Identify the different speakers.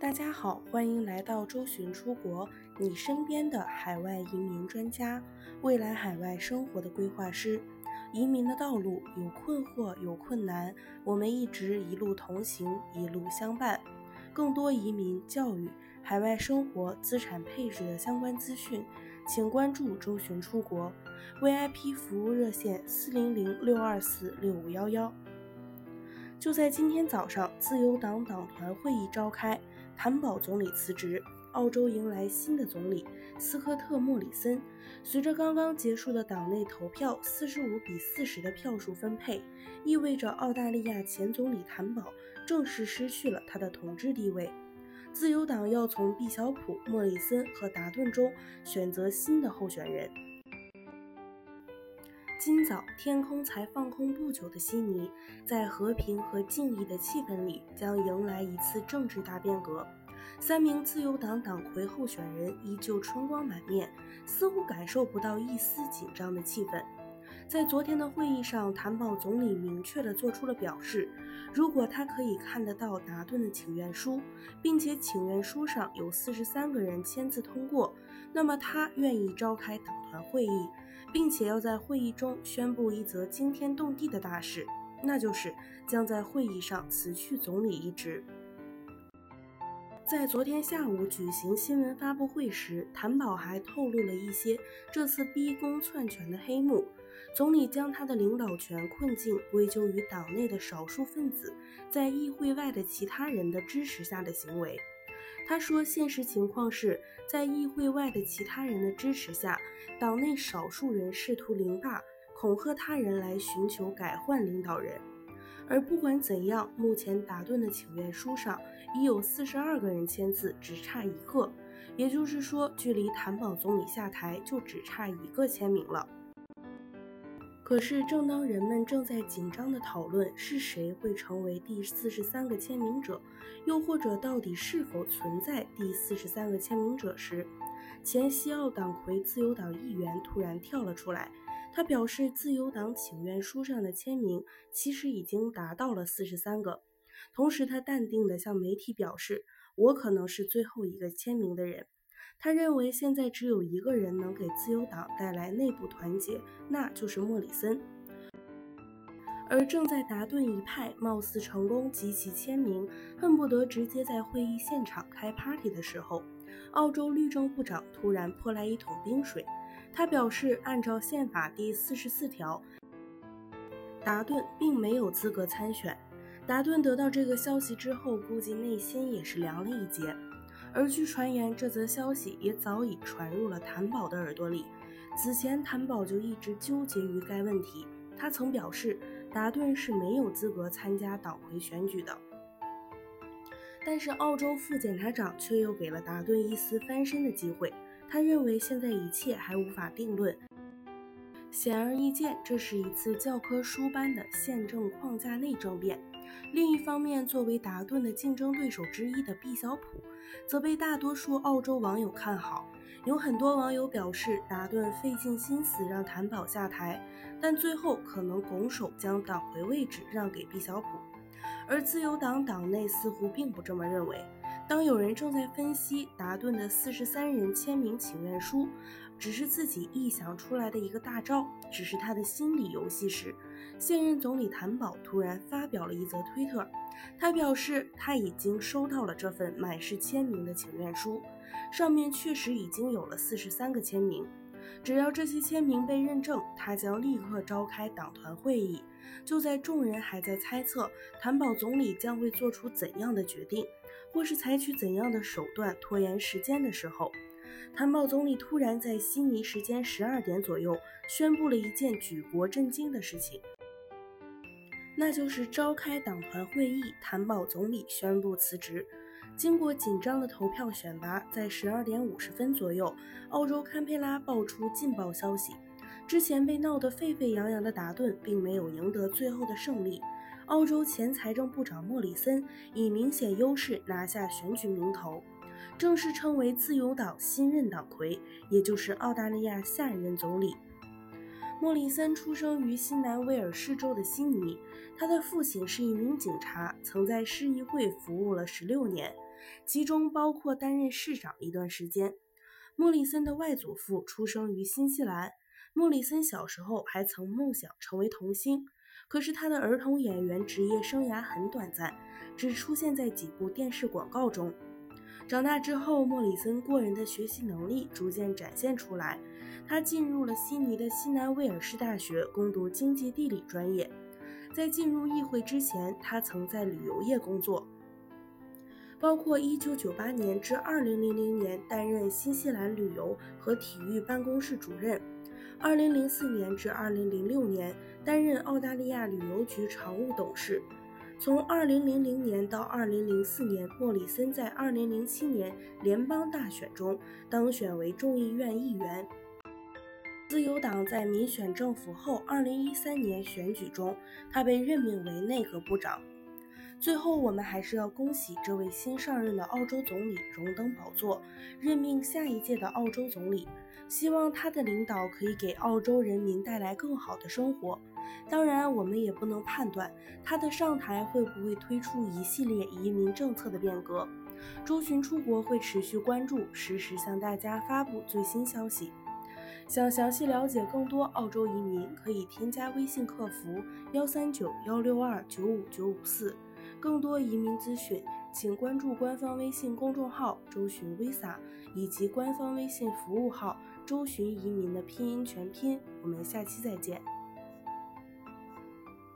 Speaker 1: 大家好，欢迎来到周巡出国，你身边的海外移民专家，未来海外生活的规划师。移民的道路有困惑，有困难，我们一直一路同行，一路相伴。更多移民、教育、海外生活、资产配置的相关资讯，请关注周巡出国 VIP 服务热线四零零六二四六五幺幺。就在今天早上，自由党党团会议召开。谭宝总理辞职，澳洲迎来新的总理斯科特·莫里森。随着刚刚结束的党内投票，四十五比四十的票数分配，意味着澳大利亚前总理谭宝正式失去了他的统治地位。自由党要从毕晓普、莫里森和达顿中选择新的候选人。今早天空才放空不久的悉尼，在和平和敬意的气氛里，将迎来一次政治大变革。三名自由党党魁候选人依旧春光满面，似乎感受不到一丝紧张的气氛。在昨天的会议上，谭宝总理明确地做出了表示：如果他可以看得到达顿的请愿书，并且请愿书上有四十三个人签字通过，那么他愿意召开党团会议。并且要在会议中宣布一则惊天动地的大事，那就是将在会议上辞去总理一职。在昨天下午举行新闻发布会时，谭宝还透露了一些这次逼宫篡权的黑幕。总理将他的领导权困境归咎于党内的少数分子在议会外的其他人的支持下的行为。他说：“现实情况是在议会外的其他人的支持下，党内少数人试图凌霸、恐吓他人来寻求改换领导人。而不管怎样，目前达顿的请愿书上已有四十二个人签字，只差一个，也就是说，距离谭宝总理下台就只差一个签名了。”可是，正当人们正在紧张地讨论是谁会成为第四十三个签名者，又或者到底是否存在第四十三个签名者时，前西澳党魁自由党议员突然跳了出来。他表示，自由党请愿书上的签名其实已经达到了四十三个。同时，他淡定地向媒体表示：“我可能是最后一个签名的人。”他认为现在只有一个人能给自由党带来内部团结，那就是莫里森。而正在达顿一派貌似成功集齐签名，恨不得直接在会议现场开 party 的时候，澳洲律政部长突然泼来一桶冰水。他表示，按照宪法第四十四条，达顿并没有资格参选。达顿得到这个消息之后，估计内心也是凉了一截。而据传言，这则消息也早已传入了谭宝的耳朵里。此前，谭宝就一直纠结于该问题。他曾表示，达顿是没有资格参加党魁选举的。但是，澳洲副检察长却又给了达顿一丝翻身的机会。他认为，现在一切还无法定论。显而易见，这是一次教科书般的宪政框架内政变。另一方面，作为达顿的竞争对手之一的毕晓普，则被大多数澳洲网友看好。有很多网友表示，达顿费尽心思让谭宝下台，但最后可能拱手将党魁位置让给毕晓普。而自由党党内似乎并不这么认为。当有人正在分析达顿的四十三人签名请愿书只是自己臆想出来的一个大招，只是他的心理游戏时，现任总理谭宝突然发表了一则推特，他表示他已经收到了这份满是签名的请愿书，上面确实已经有了四十三个签名。只要这些签名被认证，他将立刻召开党团会议。就在众人还在猜测谭宝总理将会做出怎样的决定，或是采取怎样的手段拖延时间的时候，谭宝总理突然在悉尼时间十二点左右宣布了一件举国震惊的事情，那就是召开党团会议，谭宝总理宣布辞职。经过紧张的投票选拔，在十二点五十分左右，澳洲堪培拉爆出劲爆消息：之前被闹得沸沸扬扬的达顿，并没有赢得最后的胜利。澳洲前财政部长莫里森以明显优势拿下选举名头，正式成为自由党新任党魁，也就是澳大利亚下一任总理。莫里森出生于新南威尔士州的悉尼，他的父亲是一名警察，曾在市议会服务了十六年。其中包括担任市长一段时间。莫里森的外祖父出生于新西兰。莫里森小时候还曾梦想成为童星，可是他的儿童演员职业生涯很短暂，只出现在几部电视广告中。长大之后，莫里森过人的学习能力逐渐展现出来。他进入了悉尼的西南威尔士大学攻读经济地理专业。在进入议会之前，他曾在旅游业工作，包括1998年至2000年担任新西兰旅游和体育办公室主任，2004年至2006年担任澳大利亚旅游局常务董事。从2000年到2004年，莫里森在2007年联邦大选中当选为众议院议员。自由党在民选政府后，2013年选举中，他被任命为内阁部长。最后，我们还是要恭喜这位新上任的澳洲总理荣登宝座，任命下一届的澳洲总理。希望他的领导可以给澳洲人民带来更好的生活。当然，我们也不能判断他的上台会不会推出一系列移民政策的变革。周巡出国会持续关注，实时向大家发布最新消息。想详细了解更多澳洲移民，可以添加微信客服幺三九幺六二九五九五四。更多移民资讯，请关注官方微信公众号“周巡 Visa” 以及官方微信服务号“周巡移民”的拼音全拼。我们下期再见。